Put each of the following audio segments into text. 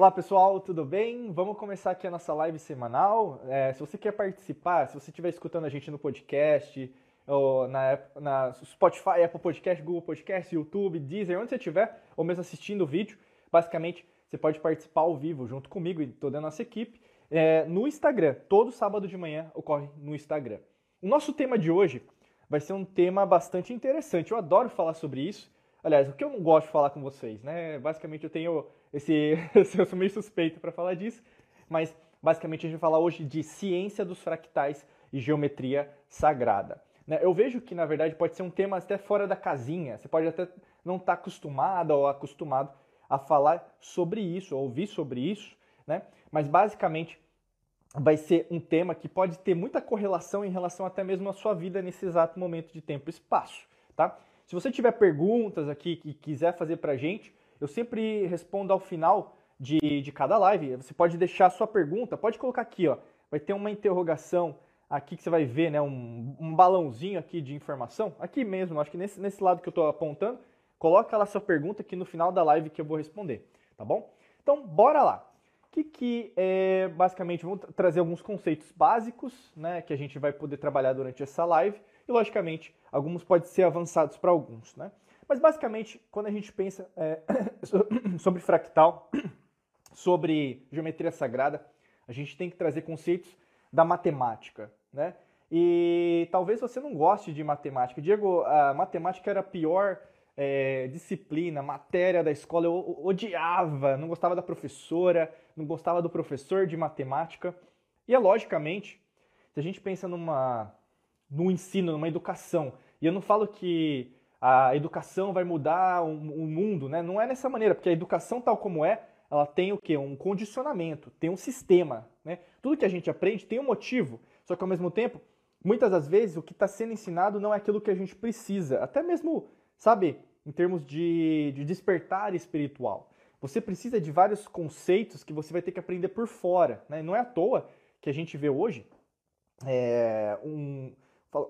Olá pessoal, tudo bem? Vamos começar aqui a nossa live semanal. É, se você quer participar, se você estiver escutando a gente no podcast, ou na, na Spotify, Apple Podcast, Google Podcast, YouTube, Deezer, onde você estiver, ou mesmo assistindo o vídeo, basicamente você pode participar ao vivo junto comigo e toda a nossa equipe é, no Instagram. Todo sábado de manhã ocorre no Instagram. O nosso tema de hoje vai ser um tema bastante interessante. Eu adoro falar sobre isso. Aliás, o que eu não gosto de falar com vocês, né? Basicamente eu tenho esse, eu sou meio suspeito para falar disso, mas basicamente a gente vai falar hoje de ciência dos fractais e geometria sagrada. Né? Eu vejo que, na verdade, pode ser um tema até fora da casinha, você pode até não estar tá acostumado ou acostumado a falar sobre isso, ou ouvir sobre isso, né? mas basicamente vai ser um tema que pode ter muita correlação em relação até mesmo à sua vida nesse exato momento de tempo e espaço. Tá? Se você tiver perguntas aqui que quiser fazer para a gente, eu sempre respondo ao final de, de cada live. Você pode deixar a sua pergunta, pode colocar aqui, ó. Vai ter uma interrogação aqui que você vai ver, né? Um, um balãozinho aqui de informação. Aqui mesmo, acho que nesse, nesse lado que eu estou apontando. Coloca lá sua pergunta aqui no final da live que eu vou responder, tá bom? Então, bora lá. O que, que é, basicamente, vamos trazer alguns conceitos básicos, né? Que a gente vai poder trabalhar durante essa live. E, logicamente, alguns podem ser avançados para alguns, né? Mas basicamente, quando a gente pensa é, sobre fractal, sobre geometria sagrada, a gente tem que trazer conceitos da matemática, né? E talvez você não goste de matemática. Diego, a matemática era a pior é, disciplina, matéria da escola. Eu odiava, não gostava da professora, não gostava do professor de matemática. E é logicamente, se a gente pensa numa, no ensino, numa educação, e eu não falo que a educação vai mudar o, o mundo, né? Não é dessa maneira, porque a educação tal como é, ela tem o quê? Um condicionamento, tem um sistema, né? Tudo que a gente aprende tem um motivo, só que ao mesmo tempo, muitas das vezes o que está sendo ensinado não é aquilo que a gente precisa, até mesmo, sabe, em termos de, de despertar espiritual. Você precisa de vários conceitos que você vai ter que aprender por fora, né? Não é à toa que a gente vê hoje é, um,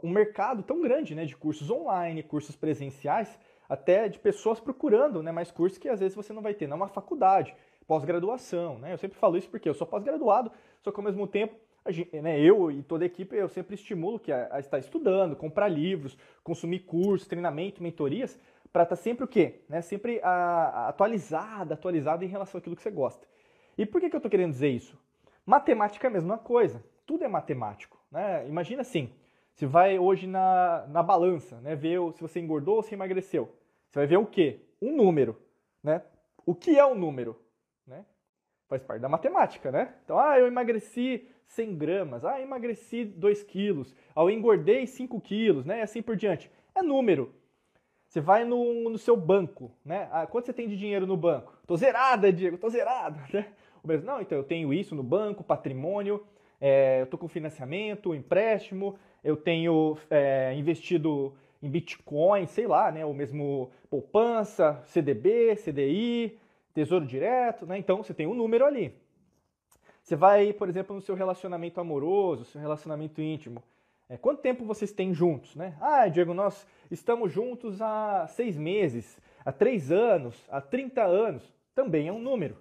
um mercado tão grande né, de cursos online, cursos presenciais, até de pessoas procurando né, mais cursos que às vezes você não vai ter na uma faculdade, pós-graduação. Né? Eu sempre falo isso porque eu sou pós-graduado, só que ao mesmo tempo, gente, né, eu e toda a equipe, eu sempre estimulo que a, a estar estudando, comprar livros, consumir cursos, treinamento, mentorias, para estar tá sempre o quê? Né, sempre a, a atualizada, atualizada em relação àquilo que você gosta. E por que, que eu estou querendo dizer isso? Matemática é a mesma coisa, tudo é matemático. Né? Imagina assim, você vai hoje na, na balança, né, ver se você engordou ou se emagreceu. Você vai ver o quê? Um número, né? O que é um número? Né? Faz parte da matemática, né? Então, ah, eu emagreci 100 gramas, ah, emagreci 2 quilos, ah, eu engordei 5 quilos, né? E assim por diante. É número. Você vai no, no seu banco, né? Ah, quanto você tem de dinheiro no banco? Tô zerada, Diego, tô zerada, né? Não, então eu tenho isso no banco, patrimônio, é, eu tô com financiamento, empréstimo, eu tenho é, investido em Bitcoin, sei lá, né, o mesmo poupança, CDB, CDI, Tesouro Direto, né? Então você tem um número ali. Você vai, por exemplo, no seu relacionamento amoroso, seu relacionamento íntimo. É, quanto tempo vocês têm juntos, né? Ah, Diego, nós estamos juntos há seis meses, há três anos, há 30 anos. Também é um número.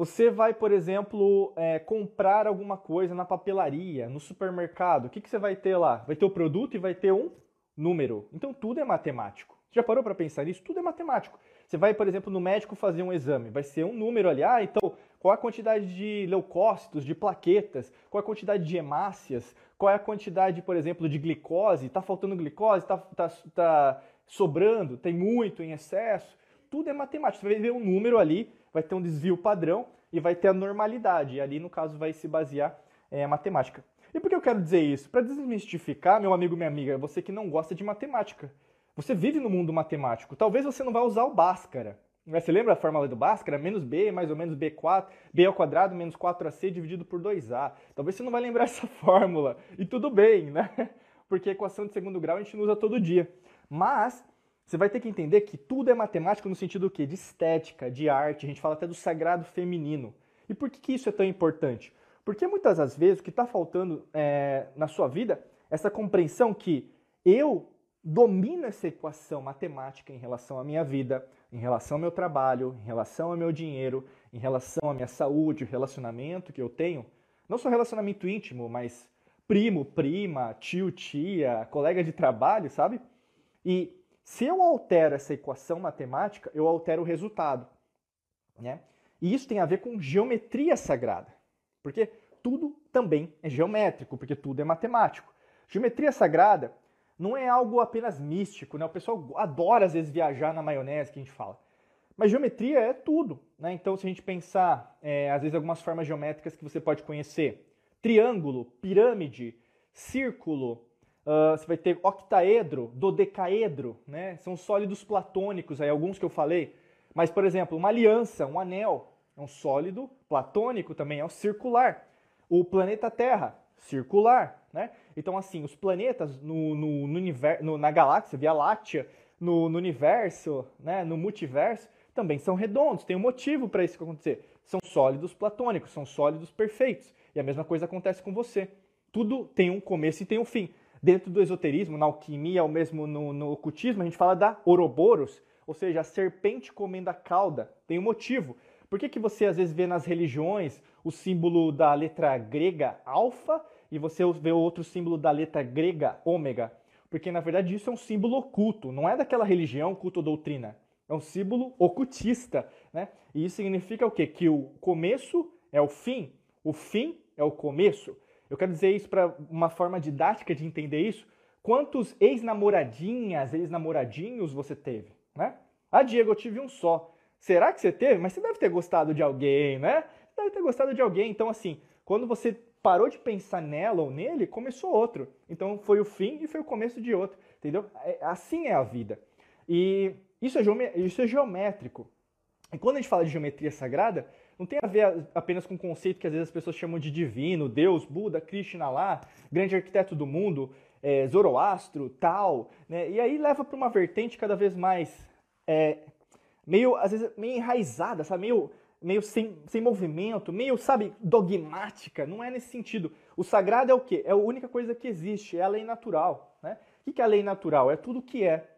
Você vai, por exemplo, é, comprar alguma coisa na papelaria, no supermercado. O que, que você vai ter lá? Vai ter o produto e vai ter um número. Então tudo é matemático. Você já parou para pensar nisso? Tudo é matemático. Você vai, por exemplo, no médico fazer um exame, vai ser um número ali. Ah, então qual a quantidade de leucócitos, de plaquetas, qual a quantidade de hemácias, qual é a quantidade, por exemplo, de glicose, está faltando glicose, está tá, tá sobrando, tem muito em excesso. Tudo é matemático. Você vai ver um número ali vai ter um desvio padrão e vai ter a normalidade. E ali, no caso, vai se basear é, a matemática. E por que eu quero dizer isso? Para desmistificar, meu amigo, minha amiga, você que não gosta de matemática. Você vive no mundo matemático. Talvez você não vá usar o Bhaskara. Você lembra a fórmula do Bhaskara? Menos B, mais ou menos B4, B ao quadrado menos 4AC dividido por 2A. Talvez você não vai lembrar essa fórmula. E tudo bem, né? Porque a equação de segundo grau a gente não usa todo dia. Mas você vai ter que entender que tudo é matemático no sentido? De estética, de arte, a gente fala até do sagrado feminino. E por que, que isso é tão importante? Porque muitas das vezes o que está faltando é, na sua vida é essa compreensão que eu domino essa equação matemática em relação à minha vida, em relação ao meu trabalho, em relação ao meu dinheiro, em relação à minha saúde, o relacionamento que eu tenho, não só relacionamento íntimo, mas primo, prima, tio, tia, colega de trabalho, sabe? E se eu altero essa equação matemática, eu altero o resultado, né? E isso tem a ver com geometria sagrada, porque tudo também é geométrico, porque tudo é matemático. Geometria sagrada não é algo apenas místico, né? O pessoal adora às vezes viajar na maionese que a gente fala. Mas geometria é tudo, né? Então, se a gente pensar, é, às vezes, algumas formas geométricas que você pode conhecer: triângulo, pirâmide, círculo, uh, você vai ter octaedro, dodecaedro, né? São sólidos platônicos, aí alguns que eu falei. Mas, por exemplo, uma aliança, um anel, é um sólido platônico também, é um circular. O planeta Terra, circular, né? Então, assim, os planetas no, no, no universo, no, na galáxia, Via Láctea, no, no, universo, né, no multiverso, também são redondos, tem um motivo para isso acontecer. São sólidos platônicos, são sólidos perfeitos. E a mesma coisa acontece com você. Tudo tem um começo e tem um fim. Dentro do esoterismo, na alquimia, ou mesmo no, no ocultismo, a gente fala da Ouroboros, ou seja, a serpente comendo a cauda. Tem um motivo. Por que, que você às vezes vê nas religiões o símbolo da letra grega alfa e você vê outro símbolo da letra grega ômega? Porque na verdade isso é um símbolo oculto, não é daquela religião, culto ou doutrina. É um símbolo ocultista, né? E isso significa o quê? Que o começo é o fim, o fim é o começo. Eu quero dizer isso para uma forma didática de entender isso. Quantos ex-namoradinhas, ex-namoradinhos você teve, né? Ah, Diego, eu tive um só. Será que você teve? Mas você deve ter gostado de alguém, né? Você deve ter gostado de alguém. Então, assim, quando você parou de pensar nela ou nele, começou outro. Então, foi o fim e foi o começo de outro, entendeu? É, assim é a vida. E isso é, isso é geométrico. E quando a gente fala de geometria sagrada, não tem a ver apenas com o conceito que às vezes as pessoas chamam de divino, Deus, Buda, Krishna lá, grande arquiteto do mundo, é, Zoroastro, tal, né? E aí leva para uma vertente cada vez mais é, meio, às vezes, meio enraizada, sabe? Meio, meio sem, sem movimento, meio, sabe, dogmática. Não é nesse sentido. O sagrado é o quê? É a única coisa que existe, é a lei natural, né? O que é a lei natural? É tudo o que é.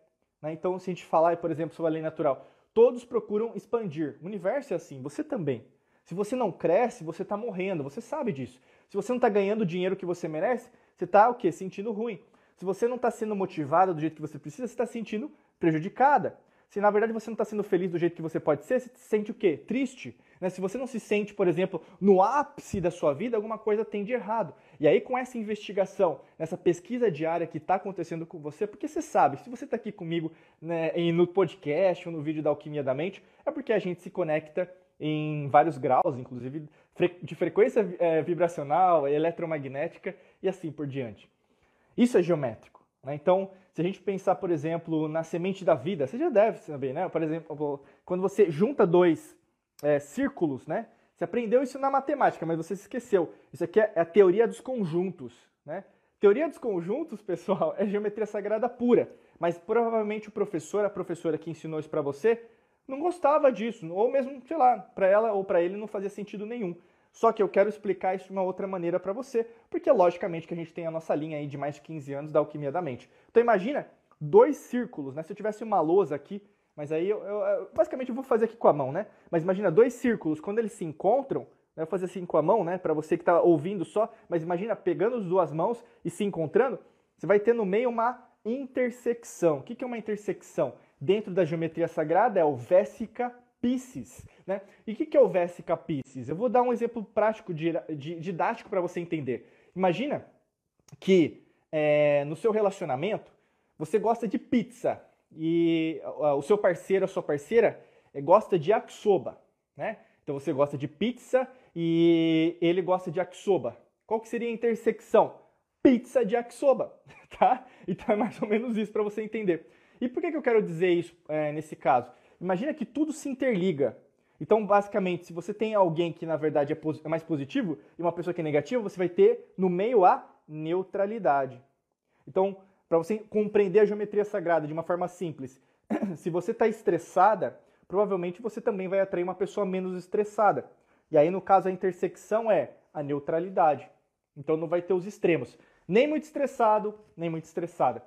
Né? Então, se a gente falar, por exemplo, sobre a lei natural, todos procuram expandir. O universo é assim, você também. Se você não cresce, você está morrendo, você sabe disso. Se você não está ganhando o dinheiro que você merece, você está o quê? Sentindo ruim. Se você não está sendo motivada do jeito que você precisa, você está se sentindo prejudicada. Se na verdade você não está sendo feliz do jeito que você pode ser, você se sente o quê? Triste. Né? Se você não se sente, por exemplo, no ápice da sua vida, alguma coisa tem de errado. E aí, com essa investigação, essa pesquisa diária que está acontecendo com você, porque você sabe, se você está aqui comigo né, no podcast ou no vídeo da Alquimia da Mente, é porque a gente se conecta em vários graus, inclusive de frequência é, vibracional, eletromagnética e assim por diante. Isso é geométrico. Né? Então, se a gente pensar, por exemplo, na semente da vida, você já deve saber, né? Por exemplo, quando você junta dois é, círculos, né? Você aprendeu isso na matemática, mas você se esqueceu. Isso aqui é a teoria dos conjuntos, né? Teoria dos conjuntos, pessoal, é geometria sagrada pura. Mas provavelmente o professor, a professora que ensinou isso para você, não gostava disso, ou mesmo, sei lá, para ela ou para ele não fazia sentido nenhum. Só que eu quero explicar isso de uma outra maneira para você, porque logicamente que a gente tem a nossa linha aí de mais de 15 anos da alquimia da mente. Então imagina dois círculos, né? Se eu tivesse uma lousa aqui, mas aí eu, eu, eu basicamente eu vou fazer aqui com a mão, né? Mas imagina dois círculos, quando eles se encontram, né? eu vou fazer assim com a mão, né? Para você que está ouvindo só, mas imagina pegando as duas mãos e se encontrando, você vai ter no meio uma intersecção. O que é uma intersecção? Dentro da geometria sagrada é o Vésica Pisces. Né? E o que, que é o Vesica Pisces? Eu vou dar um exemplo prático, didático para você entender. Imagina que é, no seu relacionamento você gosta de pizza e o seu parceiro, a sua parceira, é, gosta de yakisoba. Né? Então você gosta de pizza e ele gosta de yakisoba. Qual que seria a intersecção? Pizza de yakisoba, tá? Então é mais ou menos isso para você entender. E por que, que eu quero dizer isso é, nesse caso? Imagina que tudo se interliga. Então, basicamente, se você tem alguém que na verdade é, é mais positivo e uma pessoa que é negativa, você vai ter no meio a neutralidade. Então, para você compreender a geometria sagrada de uma forma simples, se você está estressada, provavelmente você também vai atrair uma pessoa menos estressada. E aí, no caso, a intersecção é a neutralidade. Então, não vai ter os extremos. Nem muito estressado, nem muito estressada.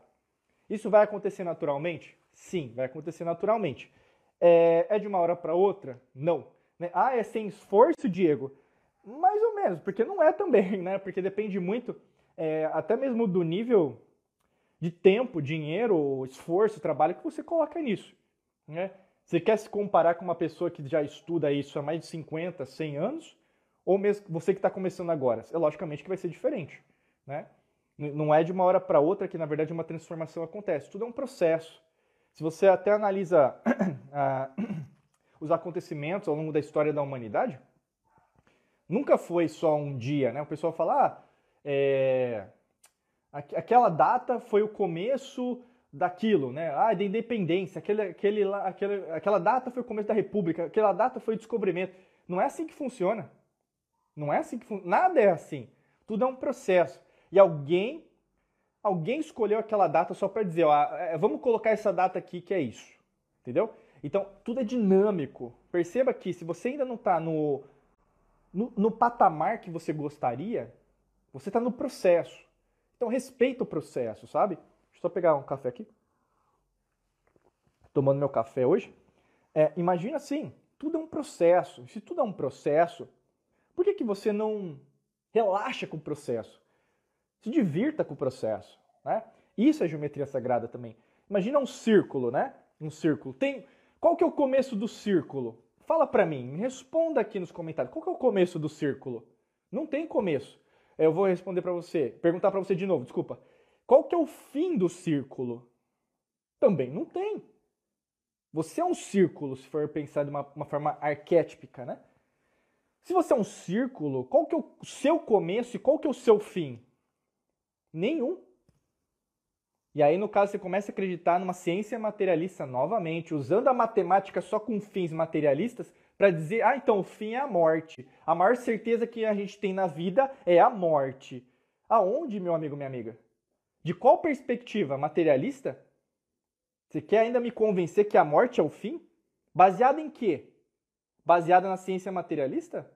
Isso vai acontecer naturalmente? Sim, vai acontecer naturalmente. É, é de uma hora para outra? Não. Né? Ah, é sem esforço, Diego? Mais ou menos, porque não é também, né? Porque depende muito, é, até mesmo do nível de tempo, dinheiro, esforço, trabalho que você coloca nisso. Né? Você quer se comparar com uma pessoa que já estuda isso há mais de 50, 100 anos? Ou mesmo você que está começando agora? É logicamente que vai ser diferente. Né? Não é de uma hora para outra que, na verdade, uma transformação acontece. Tudo é um processo. Se você até analisa os acontecimentos ao longo da história da humanidade, nunca foi só um dia, né? O pessoal fala, ah, é, aquela data foi o começo daquilo, né? Ah, da independência, aquele, aquele, aquele, aquela data foi o começo da república, aquela data foi o descobrimento. Não é assim que funciona. Não é assim que funciona. Nada é assim. Tudo é um processo. E alguém, alguém escolheu aquela data só para dizer, ó, é, vamos colocar essa data aqui que é isso. Entendeu? Então, tudo é dinâmico. Perceba que se você ainda não está no, no, no patamar que você gostaria, você está no processo. Então respeita o processo, sabe? Deixa eu só pegar um café aqui. Tomando meu café hoje. É, imagina assim, tudo é um processo. Se tudo é um processo, por que, que você não relaxa com o processo? Se divirta com o processo, né? Isso é geometria sagrada também. Imagina um círculo, né? Um círculo. Tem qual que é o começo do círculo? Fala para mim, me responda aqui nos comentários. Qual que é o começo do círculo? Não tem começo. Eu vou responder para você, perguntar para você de novo, desculpa. Qual que é o fim do círculo? Também não tem. Você é um círculo, se for pensar de uma, uma forma arquétipica, né? Se você é um círculo, qual que é o seu começo e qual que é o seu fim? Nenhum. E aí, no caso, você começa a acreditar numa ciência materialista novamente, usando a matemática só com fins materialistas, para dizer, ah, então o fim é a morte. A maior certeza que a gente tem na vida é a morte. Aonde, meu amigo, minha amiga? De qual perspectiva? Materialista? Você quer ainda me convencer que a morte é o fim? Baseado em quê? Baseada na ciência materialista?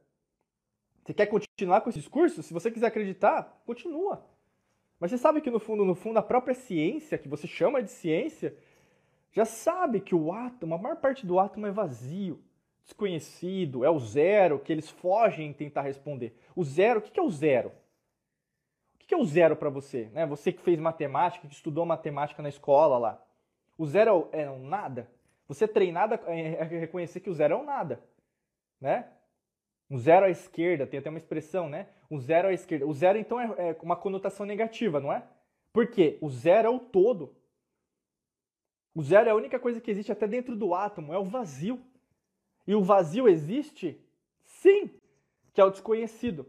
Você quer continuar com esse discurso? Se você quiser acreditar, continua. Mas você sabe que no fundo, no fundo, a própria ciência, que você chama de ciência, já sabe que o átomo, a maior parte do átomo é vazio desconhecido, é o zero, que eles fogem em tentar responder. O zero, o que é o zero? O que é o zero para você? Né? Você que fez matemática, que estudou matemática na escola lá. O zero é um nada? Você treinado a reconhecer que o zero é um nada, né? Um zero à esquerda, tem até uma expressão, né? Um zero à esquerda. O zero, então, é, é uma conotação negativa, não é? Por quê? O zero é o todo. O zero é a única coisa que existe até dentro do átomo, é o vazio. E o vazio existe? Sim, que é o desconhecido.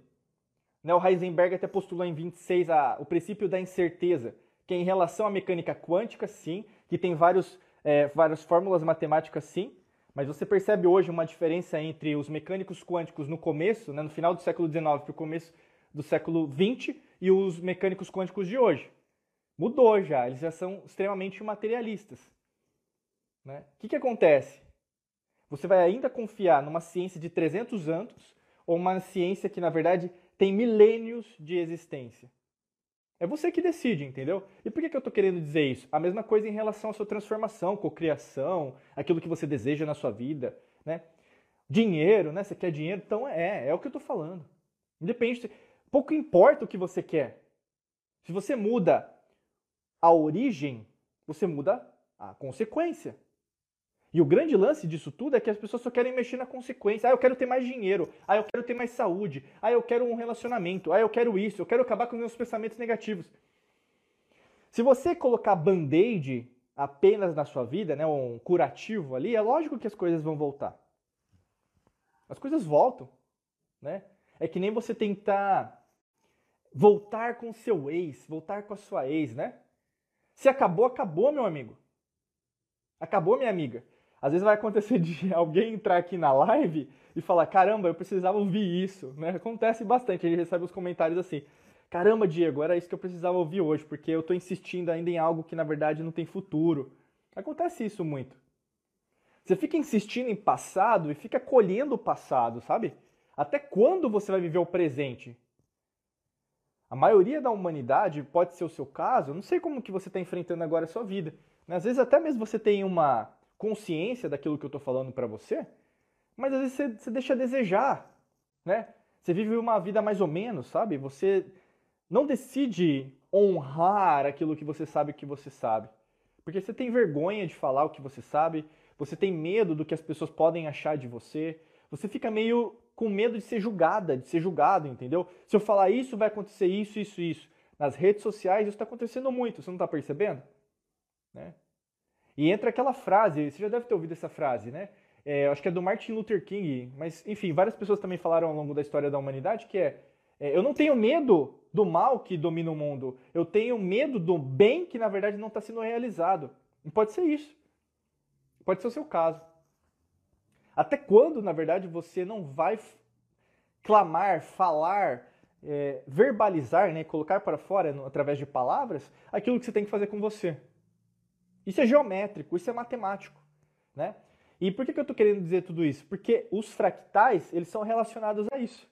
Né, o Heisenberg até postulou em 26 a, o princípio da incerteza, que é em relação à mecânica quântica, sim, que tem vários, é, várias fórmulas matemáticas, sim, mas você percebe hoje uma diferença entre os mecânicos quânticos no começo, né, no final do século XIX para o começo do século XX, e os mecânicos quânticos de hoje. Mudou já, eles já são extremamente materialistas. Né? O que, que acontece? Você vai ainda confiar numa ciência de 300 anos ou uma ciência que, na verdade, tem milênios de existência? É você que decide, entendeu? E por que, que eu estou querendo dizer isso? A mesma coisa em relação à sua transformação, cocriação, aquilo que você deseja na sua vida, né? Dinheiro, né? Você quer dinheiro? Então é, é o que eu estou falando. Independente, pouco importa o que você quer. Se você muda a origem, você muda a consequência. E o grande lance disso tudo é que as pessoas só querem mexer na consequência. Ah, eu quero ter mais dinheiro. Ah, eu quero ter mais saúde. Ah, eu quero um relacionamento. Ah, eu quero isso. Eu quero acabar com os meus pensamentos negativos. Se você colocar band-aid apenas na sua vida, né, um curativo ali, é lógico que as coisas vão voltar. As coisas voltam, né? É que nem você tentar voltar com o seu ex, voltar com a sua ex, né? Se acabou, acabou, meu amigo. Acabou, minha amiga. Às vezes vai acontecer de alguém entrar aqui na live e falar: caramba, eu precisava ouvir isso. Né? Acontece bastante, a gente recebe os comentários assim: caramba, Diego, era isso que eu precisava ouvir hoje, porque eu estou insistindo ainda em algo que na verdade não tem futuro. Acontece isso muito. Você fica insistindo em passado e fica colhendo o passado, sabe? Até quando você vai viver o presente? A maioria da humanidade, pode ser o seu caso, eu não sei como que você está enfrentando agora a sua vida. Às vezes até mesmo você tem uma consciência daquilo que eu estou falando para você, mas às vezes você, você deixa a desejar, né? Você vive uma vida mais ou menos, sabe? Você não decide honrar aquilo que você sabe que você sabe. Porque você tem vergonha de falar o que você sabe, você tem medo do que as pessoas podem achar de você, você fica meio com medo de ser julgada, de ser julgado, entendeu? Se eu falar isso, vai acontecer isso, isso, isso. Nas redes sociais isso está acontecendo muito, você não está percebendo? Né? E entra aquela frase, você já deve ter ouvido essa frase, né? É, acho que é do Martin Luther King, mas enfim, várias pessoas também falaram ao longo da história da humanidade que é, é eu não tenho medo do mal que domina o mundo, eu tenho medo do bem que na verdade não está sendo realizado. E pode ser isso. Pode ser o seu caso. Até quando, na verdade, você não vai clamar, falar, é, verbalizar, né, colocar para fora através de palavras aquilo que você tem que fazer com você? Isso é geométrico, isso é matemático, né? E por que, eu estou querendo dizer tudo isso? Porque os fractais, eles são relacionados a isso.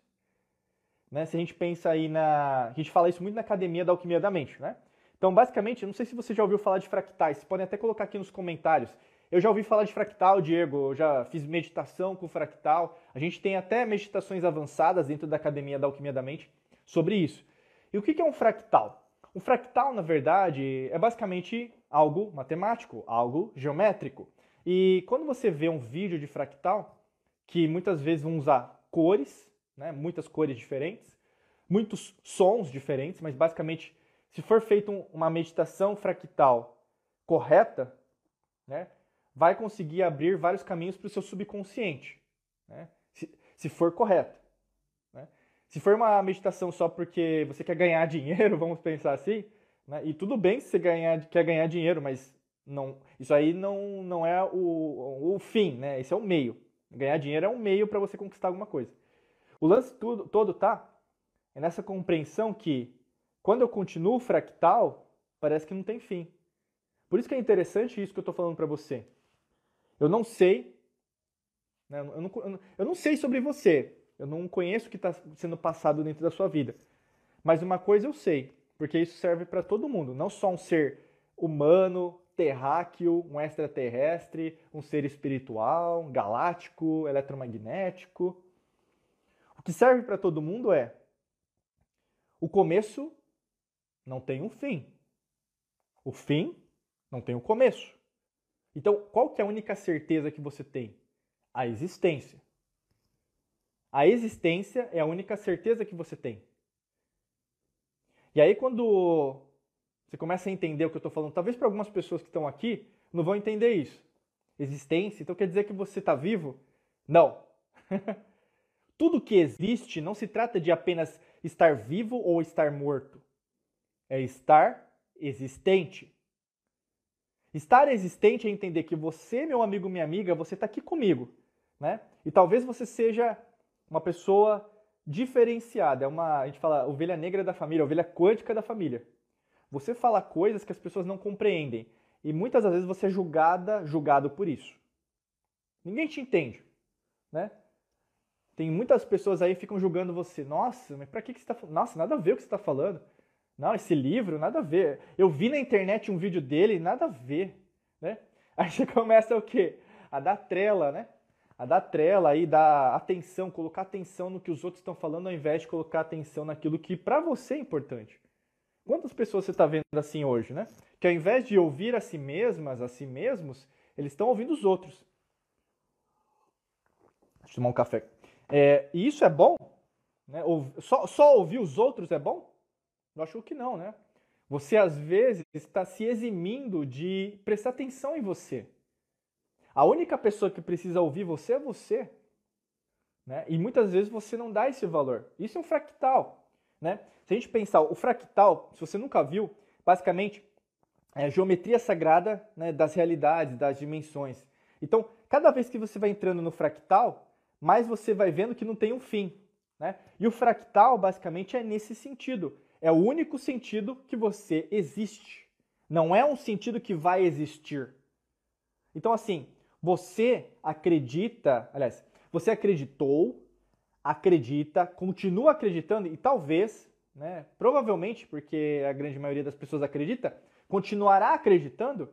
Né? Se a gente pensa aí na... A gente fala isso muito na Academia da Alquimia da Mente, né? Então, basicamente, não sei se você já ouviu falar de fractais, podem até colocar aqui nos comentários. Eu já ouvi falar de fractal, Diego, eu já fiz meditação com fractal. A gente tem até meditações avançadas dentro da Academia da Alquimia da Mente sobre isso. E o que é um fractal? Um fractal, na verdade, é basicamente algo matemático, algo geométrico. E quando você vê um vídeo de fractal, que muitas vezes vão usar cores, né, muitas cores diferentes, muitos sons diferentes, mas basicamente, se for feita uma meditação fractal correta, né, vai conseguir abrir vários caminhos para o seu subconsciente, né? se, se for correto. Se for uma meditação só porque você quer ganhar dinheiro, vamos pensar assim, né? e tudo bem se você ganhar, quer ganhar dinheiro, mas não, isso aí não, não é o, o fim, né? esse é o meio. Ganhar dinheiro é um meio para você conquistar alguma coisa. O lance tudo, todo tá é nessa compreensão que quando eu continuo fractal, parece que não tem fim. Por isso que é interessante isso que eu estou falando para você. Eu não sei, né, eu, não, eu não sei sobre você, eu não conheço o que está sendo passado dentro da sua vida. Mas uma coisa eu sei, porque isso serve para todo mundo, não só um ser humano, terráqueo, um extraterrestre, um ser espiritual, galáctico, eletromagnético. O que serve para todo mundo é o começo não tem um fim. O fim não tem um começo. Então, qual que é a única certeza que você tem? A existência. A existência é a única certeza que você tem. E aí, quando você começa a entender o que eu estou falando, talvez para algumas pessoas que estão aqui não vão entender isso. Existência, então quer dizer que você está vivo? Não. Tudo que existe não se trata de apenas estar vivo ou estar morto. É estar existente. Estar existente é entender que você, meu amigo, minha amiga, você está aqui comigo, né? E talvez você seja uma pessoa diferenciada, é uma, a gente fala, ovelha negra da família, ovelha quântica da família. Você fala coisas que as pessoas não compreendem e muitas das vezes você é julgada, julgado por isso. Ninguém te entende, né? Tem muitas pessoas aí que ficam julgando você. Nossa, mas para que, que você está Nossa, nada a ver o que você está falando. Não, esse livro, nada a ver. Eu vi na internet um vídeo dele, nada a ver, né? Aí você começa o quê? A dar trela, né? A dar trela aí, dar atenção, colocar atenção no que os outros estão falando ao invés de colocar atenção naquilo que para você é importante. Quantas pessoas você está vendo assim hoje, né? Que ao invés de ouvir a si mesmas, a si mesmos, eles estão ouvindo os outros. Deixa eu tomar um café. É, e isso é bom? Né? Só, só ouvir os outros é bom? Eu acho que não, né? Você às vezes está se eximindo de prestar atenção em você. A única pessoa que precisa ouvir você é você. Né? E muitas vezes você não dá esse valor. Isso é um fractal. Né? Se a gente pensar, o fractal, se você nunca viu, basicamente é a geometria sagrada né, das realidades, das dimensões. Então, cada vez que você vai entrando no fractal, mais você vai vendo que não tem um fim. Né? E o fractal, basicamente, é nesse sentido. É o único sentido que você existe. Não é um sentido que vai existir. Então, assim, você acredita, aliás, você acreditou, acredita, continua acreditando e talvez, né, provavelmente, porque a grande maioria das pessoas acredita, continuará acreditando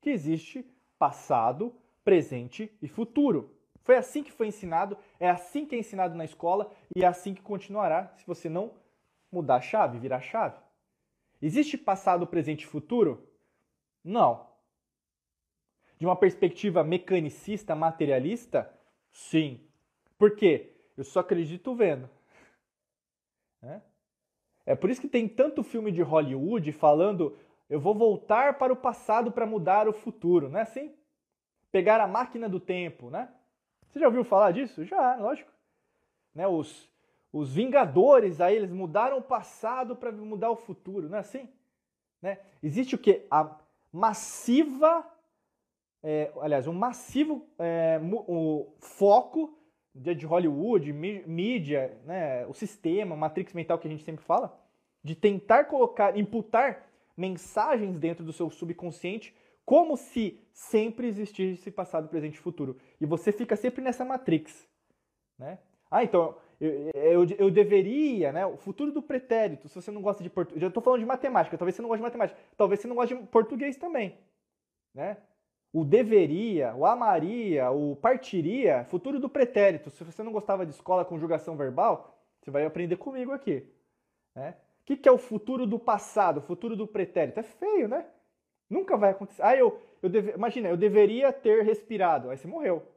que existe passado, presente e futuro. Foi assim que foi ensinado, é assim que é ensinado na escola e é assim que continuará se você não mudar a chave, virar a chave. Existe passado, presente e futuro? Não. De uma perspectiva mecanicista, materialista? Sim. Por quê? Eu só acredito vendo. É? é por isso que tem tanto filme de Hollywood falando eu vou voltar para o passado para mudar o futuro, não é assim? Pegar a máquina do tempo, né? Você já ouviu falar disso? Já, lógico. Né, os, os Vingadores, aí eles mudaram o passado para mudar o futuro, não é assim? Né? Existe o que? A massiva, é, aliás, um massivo é, o foco de Hollywood, mídia, né, o sistema, matrix mental que a gente sempre fala, de tentar colocar, imputar mensagens dentro do seu subconsciente como se sempre existisse passado, presente e futuro. E você fica sempre nessa matrix. Né? Ah, então eu, eu, eu, deveria, né? O futuro do pretérito, se você não gosta de português. Já estou falando de matemática, talvez você não goste de matemática. Talvez você não goste de português também. Né? O deveria, o amaria, o partiria, futuro do pretérito. Se você não gostava de escola, conjugação verbal, você vai aprender comigo aqui. Né? O que, que é o futuro do passado, o futuro do pretérito? É feio, né? Nunca vai acontecer. Ah, eu, eu deve... imagina, eu deveria ter respirado. Aí você morreu.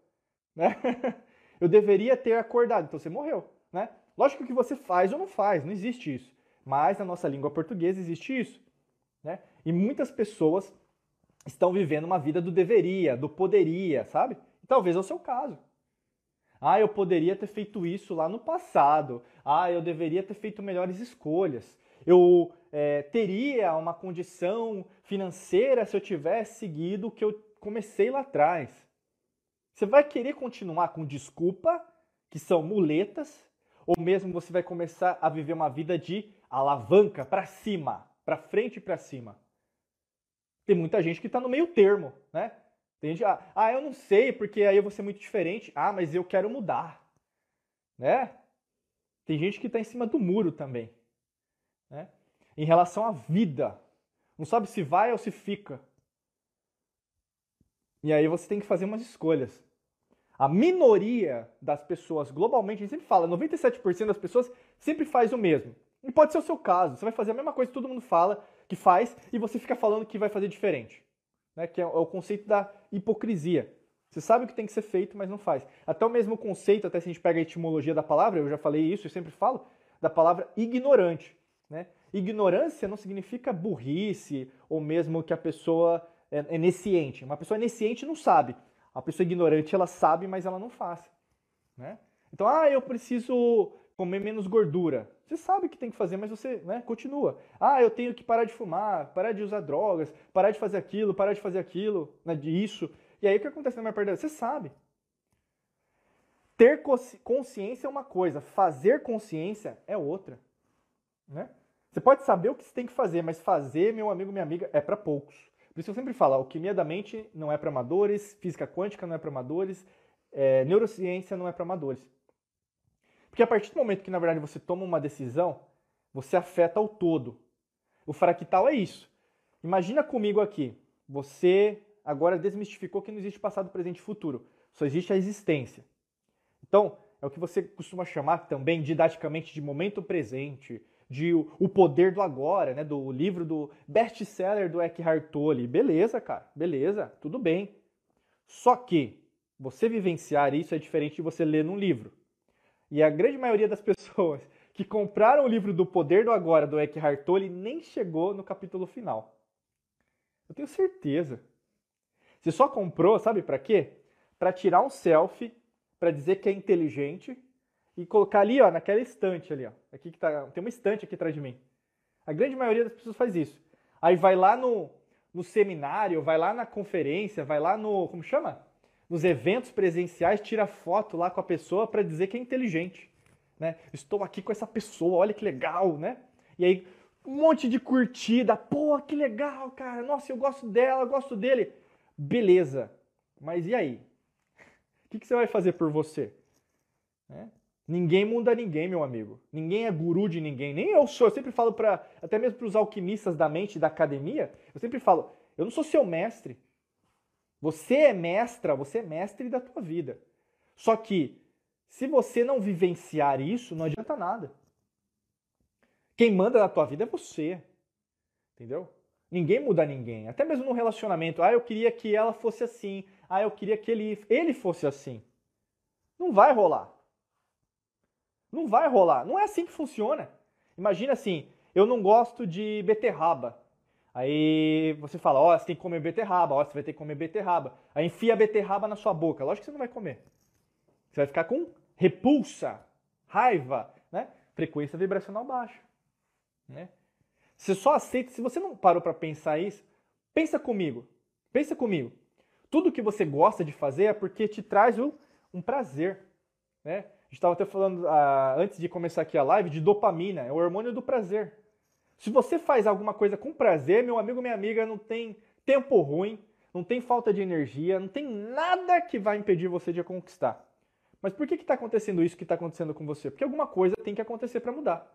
Né? eu deveria ter acordado. Então você morreu. Né? Lógico que você faz ou não faz, não existe isso. Mas na nossa língua portuguesa existe isso. Né? E muitas pessoas estão vivendo uma vida do deveria, do poderia, sabe? Talvez é o seu caso. Ah, eu poderia ter feito isso lá no passado. Ah, eu deveria ter feito melhores escolhas. Eu é, teria uma condição financeira se eu tivesse seguido o que eu comecei lá atrás. Você vai querer continuar com desculpa, que são muletas, ou mesmo você vai começar a viver uma vida de alavanca para cima, para frente e para cima. Tem muita gente que está no meio termo, né? Tem gente, ah, ah, eu não sei, porque aí eu vou ser muito diferente. Ah, mas eu quero mudar. Né? Tem gente que está em cima do muro também. Né? Em relação à vida. Não sabe se vai ou se fica. E aí você tem que fazer umas escolhas. A minoria das pessoas, globalmente, a gente sempre fala, 97% das pessoas sempre faz o mesmo. E pode ser o seu caso. Você vai fazer a mesma coisa que todo mundo fala que faz e você fica falando que vai fazer diferente né, que é, é o conceito da hipocrisia. Você sabe o que tem que ser feito, mas não faz. Até o mesmo conceito, até se a gente pega a etimologia da palavra, eu já falei isso, eu sempre falo, da palavra ignorante. Né? Ignorância não significa burrice ou mesmo que a pessoa é, é nesciente. Uma pessoa nesciente não sabe. A pessoa ignorante, ela sabe, mas ela não faz. Né? Então, ah, eu preciso comer menos gordura. Você sabe o que tem que fazer, mas você né, continua. Ah, eu tenho que parar de fumar, parar de usar drogas, parar de fazer aquilo, parar de fazer aquilo, né, isso. E aí o que acontece na minha parte? Você sabe. Ter consciência é uma coisa, fazer consciência é outra. Né? Você pode saber o que você tem que fazer, mas fazer, meu amigo, minha amiga, é para poucos. Por isso eu sempre falo, alquimia da mente não é para amadores, física quântica não é para amadores, é, neurociência não é para amadores. Porque a partir do momento que, na verdade, você toma uma decisão, você afeta o todo. O fractal é isso. Imagina comigo aqui, você agora desmistificou que não existe passado, presente e futuro. Só existe a existência. Então, é o que você costuma chamar também didaticamente de momento presente, de o poder do agora, né, do livro do best-seller do Eckhart Tolle. Beleza, cara, beleza, tudo bem. Só que você vivenciar isso é diferente de você ler num livro. E a grande maioria das pessoas que compraram o livro do Poder do Agora do Eckhart Tolle nem chegou no capítulo final. Eu tenho certeza. Você só comprou, sabe para quê? Para tirar um selfie, para dizer que é inteligente e colocar ali, ó, naquela estante ali, ó. Aqui que tá, tem uma estante aqui atrás de mim. A grande maioria das pessoas faz isso. Aí vai lá no, no seminário, vai lá na conferência, vai lá no, como chama? Nos eventos presenciais, tira foto lá com a pessoa para dizer que é inteligente. Né? Estou aqui com essa pessoa, olha que legal, né? E aí, um monte de curtida, pô, que legal, cara, nossa, eu gosto dela, eu gosto dele. Beleza, mas e aí? O que, que você vai fazer por você? Né? Ninguém muda ninguém, meu amigo. Ninguém é guru de ninguém. Nem eu sou. Eu sempre falo para, até mesmo para os alquimistas da mente da academia, eu sempre falo, eu não sou seu mestre. Você é mestra, você é mestre da tua vida. Só que, se você não vivenciar isso, não adianta nada. Quem manda na tua vida é você. Entendeu? Ninguém muda ninguém. Até mesmo no relacionamento. Ah, eu queria que ela fosse assim. Ah, eu queria que ele, ele fosse assim. Não vai rolar. Não vai rolar. Não é assim que funciona. Imagina assim, eu não gosto de beterraba. Aí você fala, ó, oh, você tem que comer beterraba, ó, oh, você vai ter que comer beterraba. Aí enfia a beterraba na sua boca. Lógico que você não vai comer. Você vai ficar com repulsa, raiva, né? Frequência vibracional baixa, né? Você só aceita, se você não parou para pensar isso, pensa comigo. Pensa comigo. Tudo que você gosta de fazer é porque te traz um, um prazer, né? A gente estava até falando ah, antes de começar aqui a live de dopamina, é o hormônio do prazer. Se você faz alguma coisa com prazer, meu amigo, minha amiga, não tem tempo ruim, não tem falta de energia, não tem nada que vai impedir você de conquistar. Mas por que está acontecendo isso que está acontecendo com você? Porque alguma coisa tem que acontecer para mudar,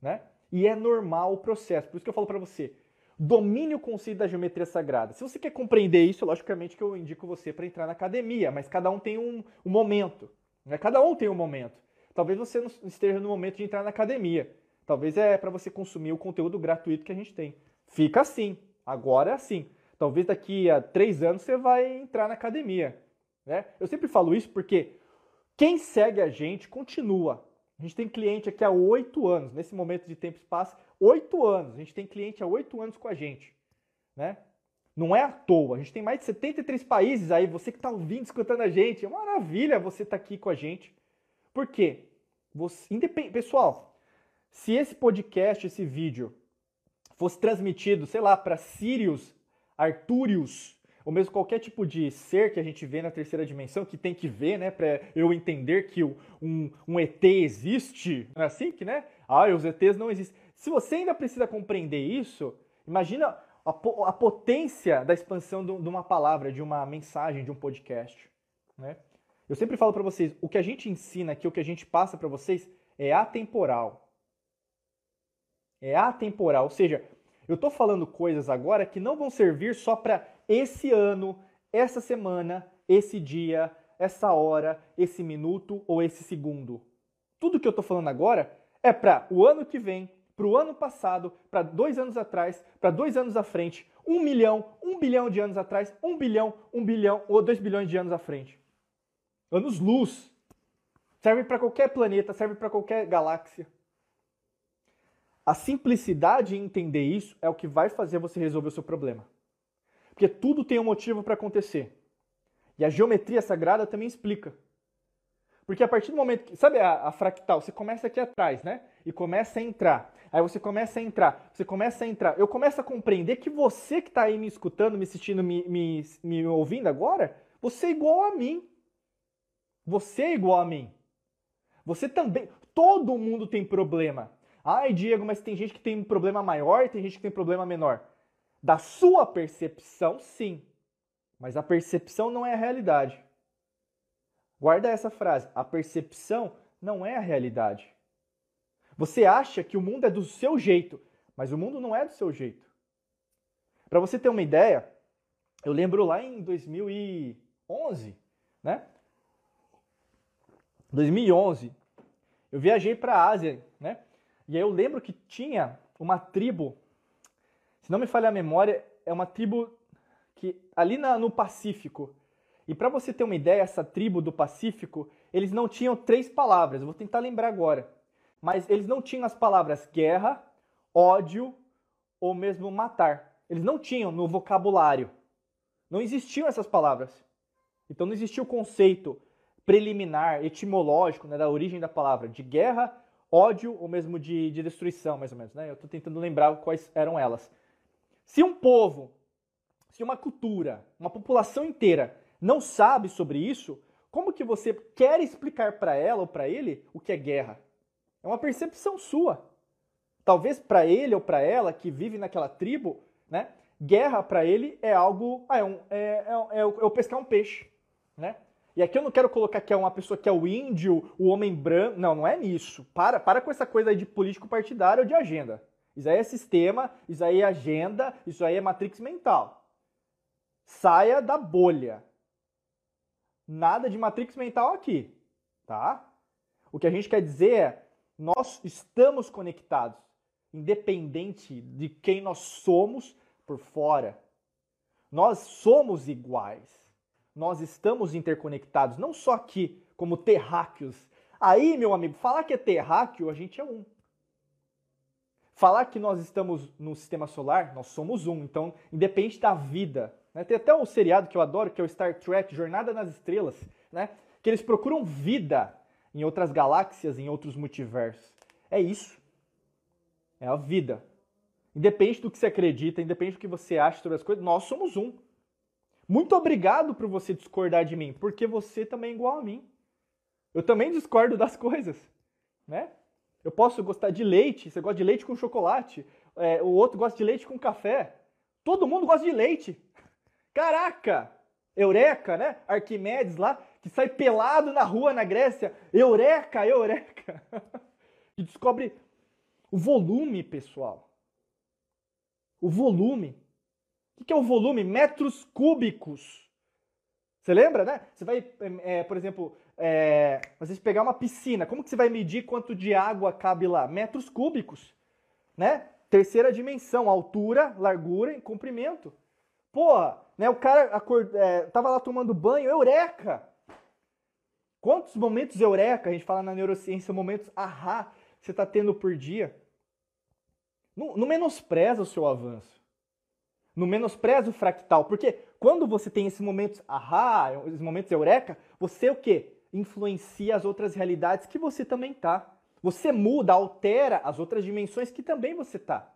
né? E é normal o processo. Por isso que eu falo para você, domine o conceito da geometria sagrada. Se você quer compreender isso, logicamente que eu indico você para entrar na academia, mas cada um tem um, um momento. Né? Cada um tem um momento. Talvez você não esteja no momento de entrar na academia. Talvez é para você consumir o conteúdo gratuito que a gente tem. Fica assim. Agora é assim. Talvez daqui a três anos você vai entrar na academia. Né? Eu sempre falo isso porque quem segue a gente continua. A gente tem cliente aqui há oito anos, nesse momento de tempo e espaço, oito anos. A gente tem cliente há oito anos com a gente. Né? Não é à toa. A gente tem mais de 73 países aí. Você que está ouvindo, escutando a gente. É maravilha você estar tá aqui com a gente. Por quê? Você, independ... Pessoal, se esse podcast, esse vídeo, fosse transmitido, sei lá, para Sirius, Artúrios, ou mesmo qualquer tipo de ser que a gente vê na terceira dimensão, que tem que ver, né, para eu entender que um, um ET existe, não é assim que, né? Ah, os ETs não existem. Se você ainda precisa compreender isso, imagina a, a potência da expansão de uma palavra, de uma mensagem, de um podcast. Né? Eu sempre falo para vocês, o que a gente ensina aqui, o que a gente passa para vocês é atemporal. É atemporal, ou seja, eu estou falando coisas agora que não vão servir só para esse ano, essa semana, esse dia, essa hora, esse minuto ou esse segundo. Tudo que eu estou falando agora é para o ano que vem, para o ano passado, para dois anos atrás, para dois anos à frente, um milhão, um bilhão de anos atrás, um bilhão, um bilhão ou dois bilhões de anos à frente. Anos-luz. Serve para qualquer planeta, serve para qualquer galáxia. A simplicidade em entender isso é o que vai fazer você resolver o seu problema. Porque tudo tem um motivo para acontecer. E a geometria sagrada também explica. Porque a partir do momento que. Sabe a, a, fractal? Você começa aqui atrás, né? E começa a entrar. Aí você começa a entrar. Você começa a entrar. Eu começo a compreender que você que está aí me escutando, me assistindo, me, me, me ouvindo agora, você é igual a mim. Você é igual a mim. Você também. Todo mundo tem problema. Ai, Diego, mas tem gente que tem um problema maior e tem gente que tem um problema menor. Da sua percepção, sim. Mas a percepção não é a realidade. Guarda essa frase. A percepção não é a realidade. Você acha que o mundo é do seu jeito, mas o mundo não é do seu jeito. Para você ter uma ideia, eu lembro lá em 2011, né? 2011, eu viajei para a Ásia? E aí eu lembro que tinha uma tribo, se não me falha a memória, é uma tribo que ali na, no Pacífico, e para você ter uma ideia, essa tribo do Pacífico, eles não tinham três palavras, eu vou tentar lembrar agora. Mas eles não tinham as palavras guerra, ódio ou mesmo matar. Eles não tinham no vocabulário. Não existiam essas palavras. Então não existia o conceito preliminar, etimológico, né, da origem da palavra, de guerra, ódio ou mesmo de, de destruição, mais ou menos. Né? Eu estou tentando lembrar quais eram elas. Se um povo, se uma cultura, uma população inteira não sabe sobre isso, como que você quer explicar para ela ou para ele o que é guerra? É uma percepção sua. Talvez para ele ou para ela que vive naquela tribo, né? Guerra para ele é algo, ah, é, um, é, é, é, eu pescar um peixe, né? E aqui eu não quero colocar que é uma pessoa que é o índio, o homem branco. Não, não é nisso. Para, para com essa coisa aí de político partidário ou de agenda. Isso aí é sistema, isso aí é agenda, isso aí é matrix mental. Saia da bolha. Nada de matrix mental aqui, tá? O que a gente quer dizer é, nós estamos conectados, independente de quem nós somos por fora. Nós somos iguais. Nós estamos interconectados, não só aqui, como terráqueos. Aí, meu amigo, falar que é terráqueo, a gente é um. Falar que nós estamos no sistema solar, nós somos um. Então, independente da vida. Né? Tem até um seriado que eu adoro, que é o Star Trek, Jornada nas Estrelas, né? que eles procuram vida em outras galáxias, em outros multiversos. É isso. É a vida. Independente do que você acredita, independente do que você acha sobre as coisas, nós somos um. Muito obrigado por você discordar de mim, porque você também é igual a mim. Eu também discordo das coisas, né? Eu posso gostar de leite, você gosta de leite com chocolate, é, o outro gosta de leite com café. Todo mundo gosta de leite. Caraca! Eureka, né? Arquimedes lá, que sai pelado na rua na Grécia. Eureka, eureka! e descobre o volume, pessoal. O volume. O que é o volume? Metros cúbicos. Você lembra, né? Você vai, é, por exemplo, é, você pegar uma piscina, como que você vai medir quanto de água cabe lá? Metros cúbicos, né? Terceira dimensão, altura, largura e comprimento. Porra, né? O cara acord, é, tava lá tomando banho, eureka! Quantos momentos eureka, a gente fala na neurociência, momentos ahá, você está tendo por dia? Não, não menospreza o seu avanço. Não menospreza o fractal. Porque quando você tem esses momentos ahá, esses momentos eureka, você o quê? Influencia as outras realidades que você também tá. Você muda, altera as outras dimensões que também você tá.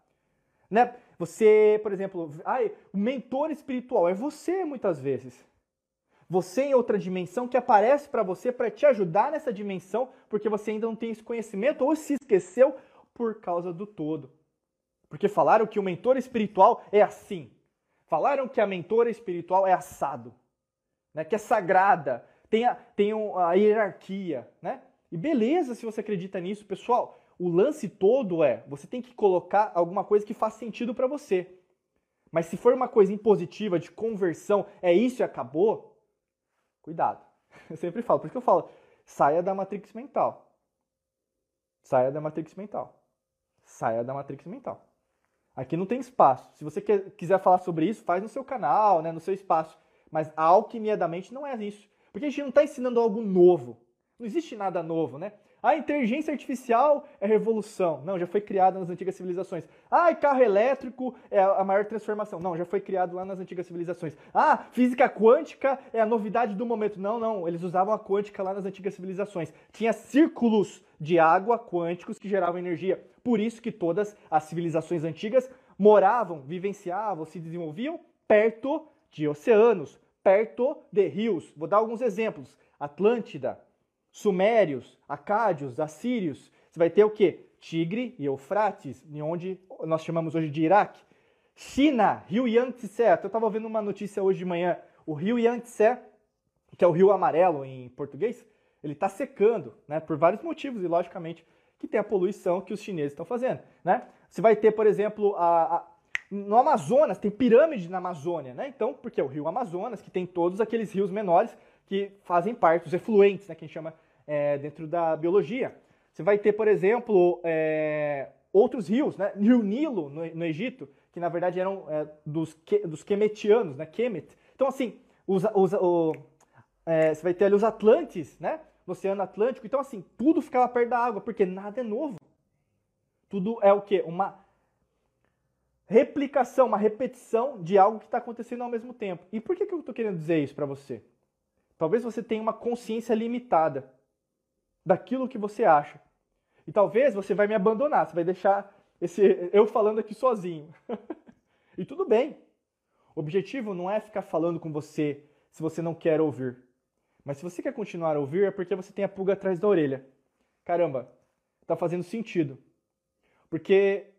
Né? Você, por exemplo, ai, o mentor espiritual é você muitas vezes. Você em outra dimensão que aparece para você para te ajudar nessa dimensão, porque você ainda não tem esse conhecimento ou se esqueceu por causa do todo. Porque falaram que o mentor espiritual é assim. Falaram que a mentora espiritual é assado. Né? Que é sagrada. Tem a, tem a hierarquia. Né? E beleza se você acredita nisso, pessoal. O lance todo é, você tem que colocar alguma coisa que faz sentido para você. Mas se for uma coisa impositiva, de conversão, é isso e acabou, cuidado. Eu sempre falo, por isso que eu falo, saia da matrix mental. Saia da matrix mental. Saia da matrix mental. Aqui não tem espaço. Se você quer, quiser falar sobre isso, faz no seu canal, né, no seu espaço. Mas a alquimia da mente não é isso. Porque a gente não está ensinando algo novo. Não existe nada novo, né? A inteligência artificial é revolução. Não, já foi criada nas antigas civilizações. Ah, carro elétrico é a maior transformação. Não, já foi criado lá nas antigas civilizações. Ah, física quântica é a novidade do momento. Não, não, eles usavam a quântica lá nas antigas civilizações. Tinha círculos de água quânticos que geravam energia. Por isso que todas as civilizações antigas moravam, vivenciavam, se desenvolviam perto de oceanos, perto de rios. Vou dar alguns exemplos. Atlântida, Sumérios, Acádios, Assírios. Você vai ter o quê? Tigre e Eufrates, onde nós chamamos hoje de Iraque. China, Rio Yangtze. Eu estava vendo uma notícia hoje de manhã. O Rio Yangtze, que é o Rio Amarelo em português, ele está secando, né? Por vários motivos e logicamente que tem a poluição que os chineses estão fazendo, né? Você vai ter, por exemplo, a, a, no Amazonas, tem pirâmide na Amazônia, né? Então, porque é o rio Amazonas, que tem todos aqueles rios menores que fazem parte, os efluentes, né? Que a gente chama é, dentro da biologia. Você vai ter, por exemplo, é, outros rios, né? Rio Nilo, no, no Egito, que na verdade eram é, dos, dos Kemetianos, né? Kemet. Então, assim, os, os, o, é, você vai ter ali os Atlantes, né? no Oceano Atlântico. Então, assim, tudo ficava perto da água, porque nada é novo. Tudo é o quê? Uma replicação, uma repetição de algo que está acontecendo ao mesmo tempo. E por que, que eu estou querendo dizer isso para você? Talvez você tenha uma consciência limitada daquilo que você acha. E talvez você vai me abandonar, você vai deixar esse eu falando aqui sozinho. e tudo bem. O objetivo não é ficar falando com você se você não quer ouvir. Mas se você quer continuar a ouvir, é porque você tem a pulga atrás da orelha. Caramba, tá fazendo sentido. Porque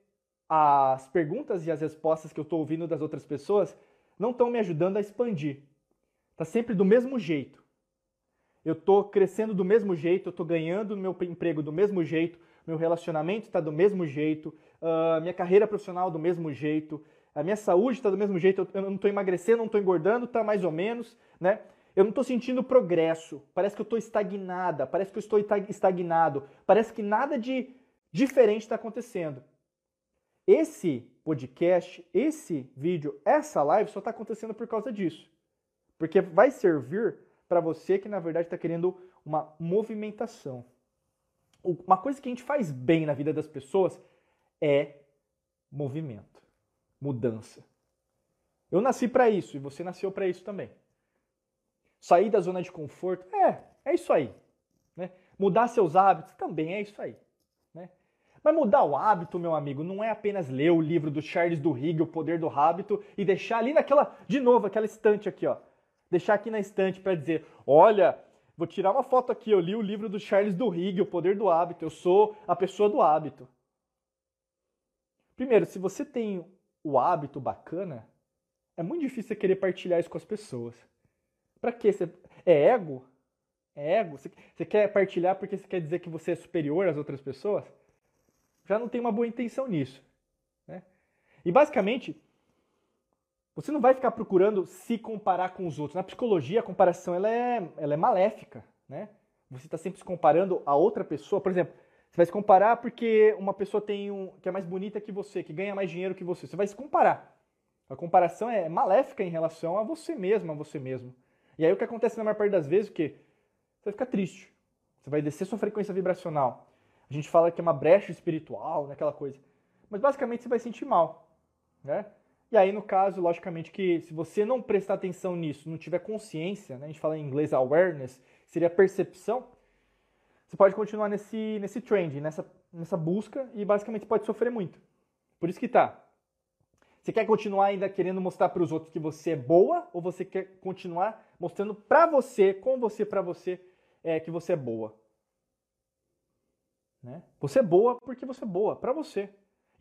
as perguntas e as respostas que eu estou ouvindo das outras pessoas não estão me ajudando a expandir. Tá sempre do mesmo jeito. Eu estou crescendo do mesmo jeito, eu estou ganhando meu emprego do mesmo jeito, meu relacionamento está do mesmo jeito, uh, minha carreira profissional do mesmo jeito, a minha saúde está do mesmo jeito, eu não estou emagrecendo, não estou engordando, está mais ou menos, né? Eu não estou sentindo progresso. Parece que eu estou estagnada. Parece que eu estou estagnado. Parece que nada de diferente está acontecendo. Esse podcast, esse vídeo, essa live só está acontecendo por causa disso. Porque vai servir para você que na verdade está querendo uma movimentação. Uma coisa que a gente faz bem na vida das pessoas é movimento, mudança. Eu nasci para isso e você nasceu para isso também. Sair da zona de conforto, é, é isso aí. Né? Mudar seus hábitos também é isso aí. Né? Mas mudar o hábito, meu amigo, não é apenas ler o livro do Charles Duhigg, O Poder do Hábito, e deixar ali naquela, de novo, aquela estante aqui, ó. Deixar aqui na estante para dizer, olha, vou tirar uma foto aqui, eu li o livro do Charles Duhigg, O Poder do Hábito, eu sou a pessoa do hábito. Primeiro, se você tem o hábito bacana, é muito difícil você querer partilhar isso com as pessoas. Para quê? Você... É ego? É ego? Você... quer partilhar porque você quer dizer que você é superior às outras pessoas? Já não tem uma boa intenção nisso. Né? E basicamente, você não vai ficar procurando se comparar com os outros. Na psicologia, a comparação ela é, ela é maléfica. Né? Você está sempre se comparando a outra pessoa. Por exemplo, você vai se comparar porque uma pessoa tem um, que é mais bonita que você, que ganha mais dinheiro que você. Você vai se comparar. A comparação é maléfica em relação a você mesmo, a você mesmo. E aí o que acontece na maior parte das vezes é que você vai ficar triste. Você vai descer sua frequência vibracional. A gente fala que é uma brecha espiritual, né, aquela coisa. Mas basicamente você vai sentir mal, né? E aí, no caso, logicamente que se você não prestar atenção nisso, não tiver consciência, né, a gente fala em inglês awareness, seria percepção, você pode continuar nesse, nesse trend, nessa, nessa busca e basicamente pode sofrer muito. Por isso que tá. Você quer continuar ainda querendo mostrar para os outros que você é boa ou você quer continuar mostrando para você, com você, para você, é, que você é boa? Né? Você é boa porque você é boa, para você.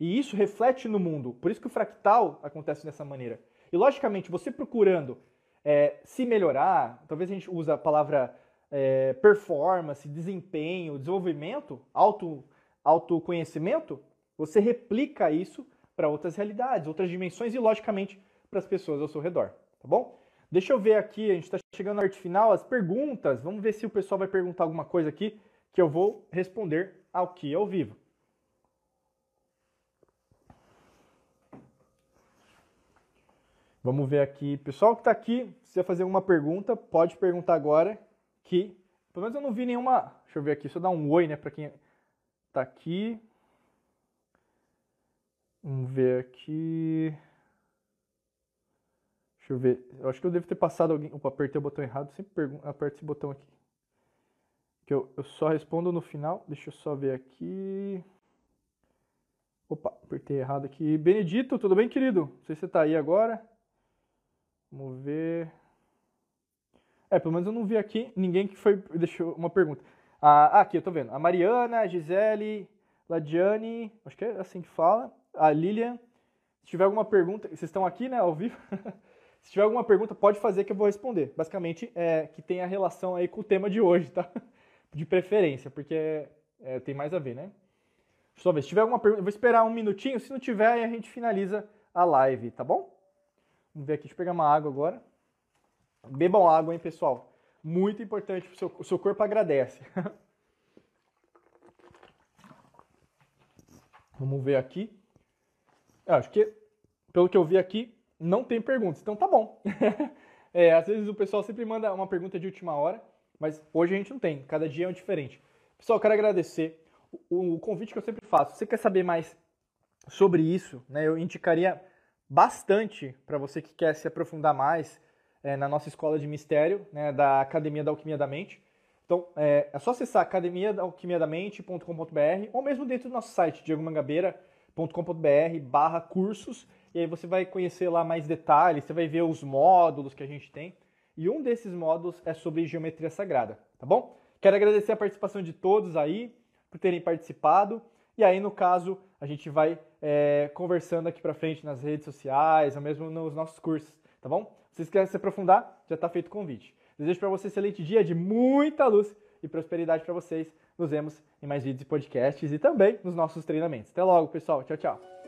E isso reflete no mundo. Por isso que o fractal acontece dessa maneira. E logicamente, você procurando é, se melhorar, talvez a gente use a palavra é, performance, desempenho, desenvolvimento, auto, autoconhecimento, você replica isso para outras realidades, outras dimensões e, logicamente, para as pessoas ao seu redor, tá bom? Deixa eu ver aqui, a gente está chegando na parte final, as perguntas. Vamos ver se o pessoal vai perguntar alguma coisa aqui que eu vou responder ao que ao vivo. Vamos ver aqui. Pessoal que está aqui, se você fazer alguma pergunta, pode perguntar agora que, pelo menos eu não vi nenhuma. Deixa eu ver aqui, só dar um oi, né, para quem tá aqui. Vamos ver aqui. Deixa eu ver. Eu acho que eu devo ter passado alguém. Opa, apertei o botão errado. Sempre pergunto, aperto esse botão aqui. Que eu, eu só respondo no final. Deixa eu só ver aqui. Opa, apertei errado aqui. Benedito, tudo bem, querido? Não sei se você tá aí agora. Vamos ver. É, pelo menos eu não vi aqui ninguém que foi deixou uma pergunta. Ah, aqui eu tô vendo. A Mariana, a Gisele, Ladiane, acho que é assim que fala. A Lilian. Se tiver alguma pergunta, vocês estão aqui, né, ao vivo? Se tiver alguma pergunta, pode fazer que eu vou responder. Basicamente, é que tem a relação aí com o tema de hoje, tá? De preferência, porque é, tem mais a ver, né? Deixa eu só ver. Se tiver alguma pergunta, eu vou esperar um minutinho. Se não tiver, aí a gente finaliza a live, tá bom? Vamos ver aqui, deixa eu pegar uma água agora. Bebam água, hein, pessoal? Muito importante, o seu, o seu corpo agradece. Vamos ver aqui. Eu acho que, pelo que eu vi aqui, não tem perguntas, então tá bom. é, às vezes o pessoal sempre manda uma pergunta de última hora, mas hoje a gente não tem, cada dia é um diferente. Pessoal, quero agradecer o, o convite que eu sempre faço. Se você quer saber mais sobre isso, né, eu indicaria bastante para você que quer se aprofundar mais é, na nossa escola de mistério, né, da Academia da Alquimia da Mente. Então, é, é só acessar academiadaalquimiadamente.com.br ou mesmo dentro do nosso site, diegomangabeira.com.br barra cursos, e aí você vai conhecer lá mais detalhes, você vai ver os módulos que a gente tem. E um desses módulos é sobre geometria sagrada, tá bom? Quero agradecer a participação de todos aí, por terem participado. E aí, no caso, a gente vai é, conversando aqui para frente nas redes sociais, ou mesmo nos nossos cursos, tá bom? Se vocês querem se aprofundar, já está feito o convite. Desejo para vocês um excelente dia de muita luz e prosperidade para vocês. Nos vemos em mais vídeos e podcasts e também nos nossos treinamentos. Até logo, pessoal. Tchau, tchau.